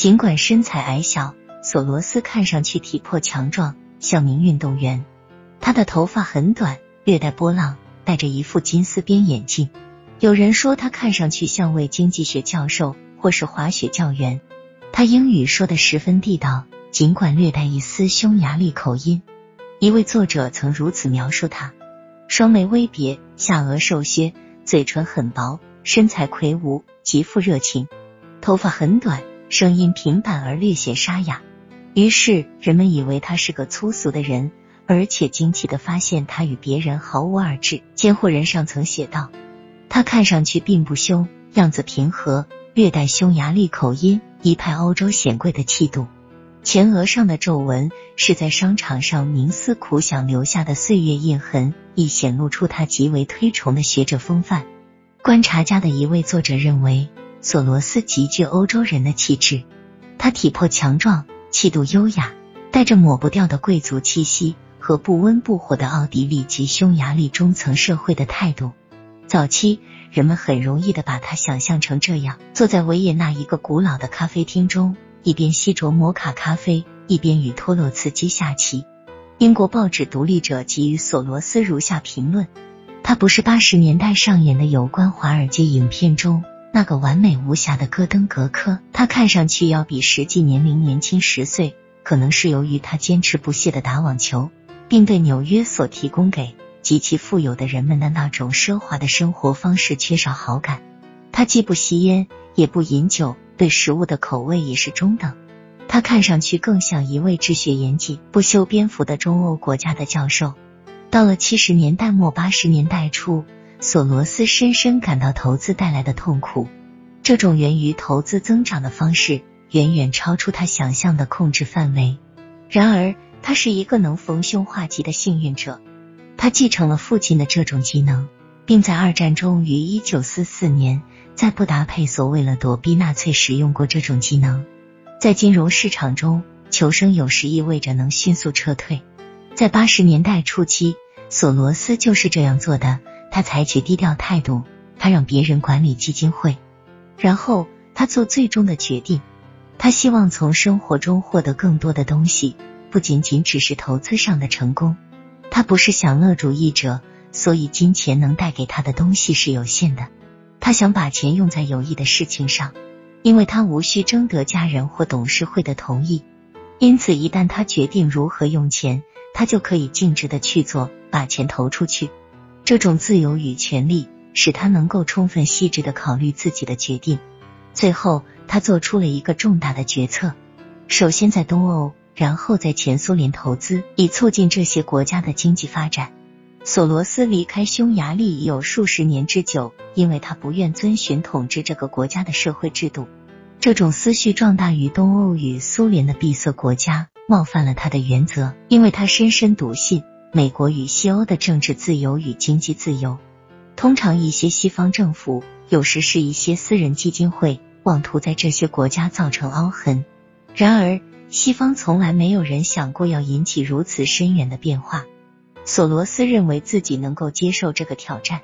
尽管身材矮小，索罗斯看上去体魄强壮，像名运动员。他的头发很短，略带波浪，戴着一副金丝边眼镜。有人说他看上去像位经济学教授或是滑雪教员。他英语说的十分地道，尽管略带一丝匈牙利口音。一位作者曾如此描述他：双眉微别，下颚瘦削，嘴唇很薄，身材魁梧，极富热情。头发很短，声音平板而略显沙哑。于是人们以为他是个粗俗的人，而且惊奇的发现他与别人毫无二致。监护人上曾写道：他看上去并不凶，样子平和，略带匈牙利口音，一派欧洲显贵的气度。前额上的皱纹是在商场上冥思苦想留下的岁月印痕，亦显露出他极为推崇的学者风范。观察家的一位作者认为，索罗斯极具欧洲人的气质。他体魄强壮，气度优雅，带着抹不掉的贵族气息和不温不火的奥地利及匈牙利中层社会的态度。早期人们很容易的把他想象成这样：坐在维也纳一个古老的咖啡厅中。一边吸着摩卡咖啡，一边与托洛茨基下棋。英国报纸《独立者》给予索罗斯如下评论：他不是八十年代上演的有关华尔街影片中那个完美无瑕的戈登格科，他看上去要比实际年龄年轻十岁，可能是由于他坚持不懈的打网球，并对纽约所提供给极其富有的人们的那种奢华的生活方式缺少好感。他既不吸烟，也不饮酒。对食物的口味也是中等，他看上去更像一位治学严谨、不修边幅的中欧国家的教授。到了七十年代末八十年代初，索罗斯深深感到投资带来的痛苦，这种源于投资增长的方式远远超出他想象的控制范围。然而，他是一个能逢凶化吉的幸运者，他继承了父亲的这种技能，并在二战中于一九四四年。在布达佩索，为了躲避纳粹，使用过这种技能。在金融市场中，求生有时意味着能迅速撤退。在八十年代初期，索罗斯就是这样做的。他采取低调态度，他让别人管理基金会，然后他做最终的决定。他希望从生活中获得更多的东西，不仅仅只是投资上的成功。他不是享乐主义者，所以金钱能带给他的东西是有限的。他想把钱用在有益的事情上，因为他无需征得家人或董事会的同意。因此，一旦他决定如何用钱，他就可以径直的去做，把钱投出去。这种自由与权利使他能够充分细致的考虑自己的决定。最后，他做出了一个重大的决策：首先在东欧，然后在前苏联投资，以促进这些国家的经济发展。索罗斯离开匈牙利已有数十年之久，因为他不愿遵循统治这个国家的社会制度。这种思绪壮大于东欧与苏联的闭塞国家，冒犯了他的原则，因为他深深笃信美国与西欧的政治自由与经济自由。通常，一些西方政府，有时是一些私人基金会，妄图在这些国家造成凹痕。然而，西方从来没有人想过要引起如此深远的变化。索罗斯认为自己能够接受这个挑战，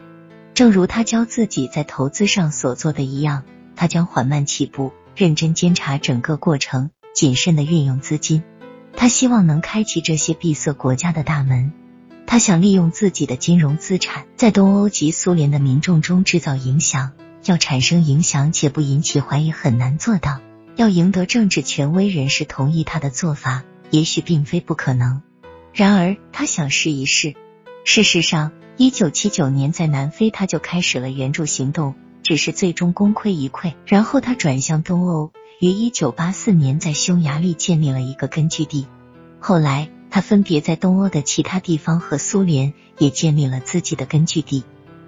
正如他教自己在投资上所做的一样，他将缓慢起步，认真监察整个过程，谨慎的运用资金。他希望能开启这些闭塞国家的大门。他想利用自己的金融资产，在东欧及苏联的民众中制造影响。要产生影响且不引起怀疑很难做到，要赢得政治权威人士同意他的做法，也许并非不可能。然而，他想试一试。事实上，一九七九年在南非他就开始了援助行动，只是最终功亏一篑。然后他转向东欧，于一九八四年在匈牙利建立了一个根据地。后来，他分别在东欧的其他地方和苏联也建立了自己的根据地。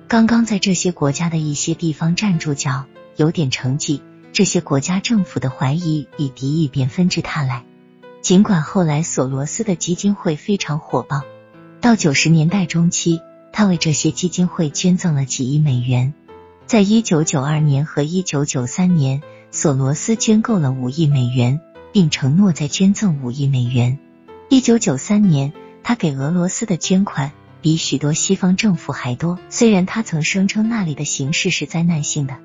刚刚在这些国家的一些地方站住脚，有点成绩，这些国家政府的怀疑与敌意便纷至沓来。尽管后来索罗斯的基金会非常火爆，到九十年代中期，他为这些基金会捐赠了几亿美元。在一九九二年和一九九三年，索罗斯捐够了五亿美元，并承诺再捐赠五亿美元。一九九三年，他给俄罗斯的捐款比许多西方政府还多，虽然他曾声称那里的形势是灾难性的。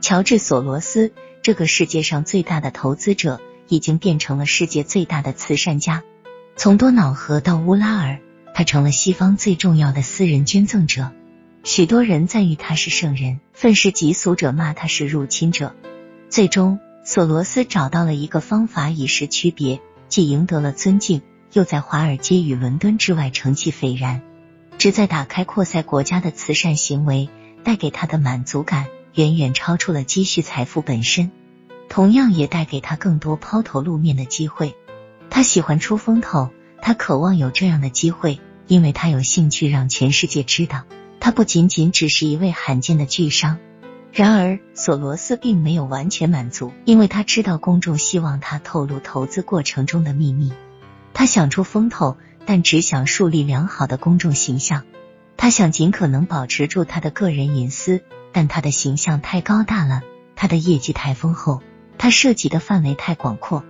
乔治·索罗斯这个世界上最大的投资者已经变成了世界最大的慈善家。从多瑙河到乌拉尔，他成了西方最重要的私人捐赠者。许多人赞誉他是圣人，愤世嫉俗者骂他是入侵者。最终，索罗斯找到了一个方法以示区别，既赢得了尊敬，又在华尔街与伦敦之外成绩斐然。旨在打开扩塞国家的慈善行为带给他的满足感，远远超出了积蓄财富本身，同样也带给他更多抛头露面的机会。他喜欢出风头，他渴望有这样的机会，因为他有兴趣让全世界知道，他不仅仅只是一位罕见的巨商。然而，索罗斯并没有完全满足，因为他知道公众希望他透露投资过程中的秘密。他想出风头，但只想树立良好的公众形象。他想尽可能保持住他的个人隐私，但他的形象太高大了，他的业绩太丰厚，他涉及的范围太广阔。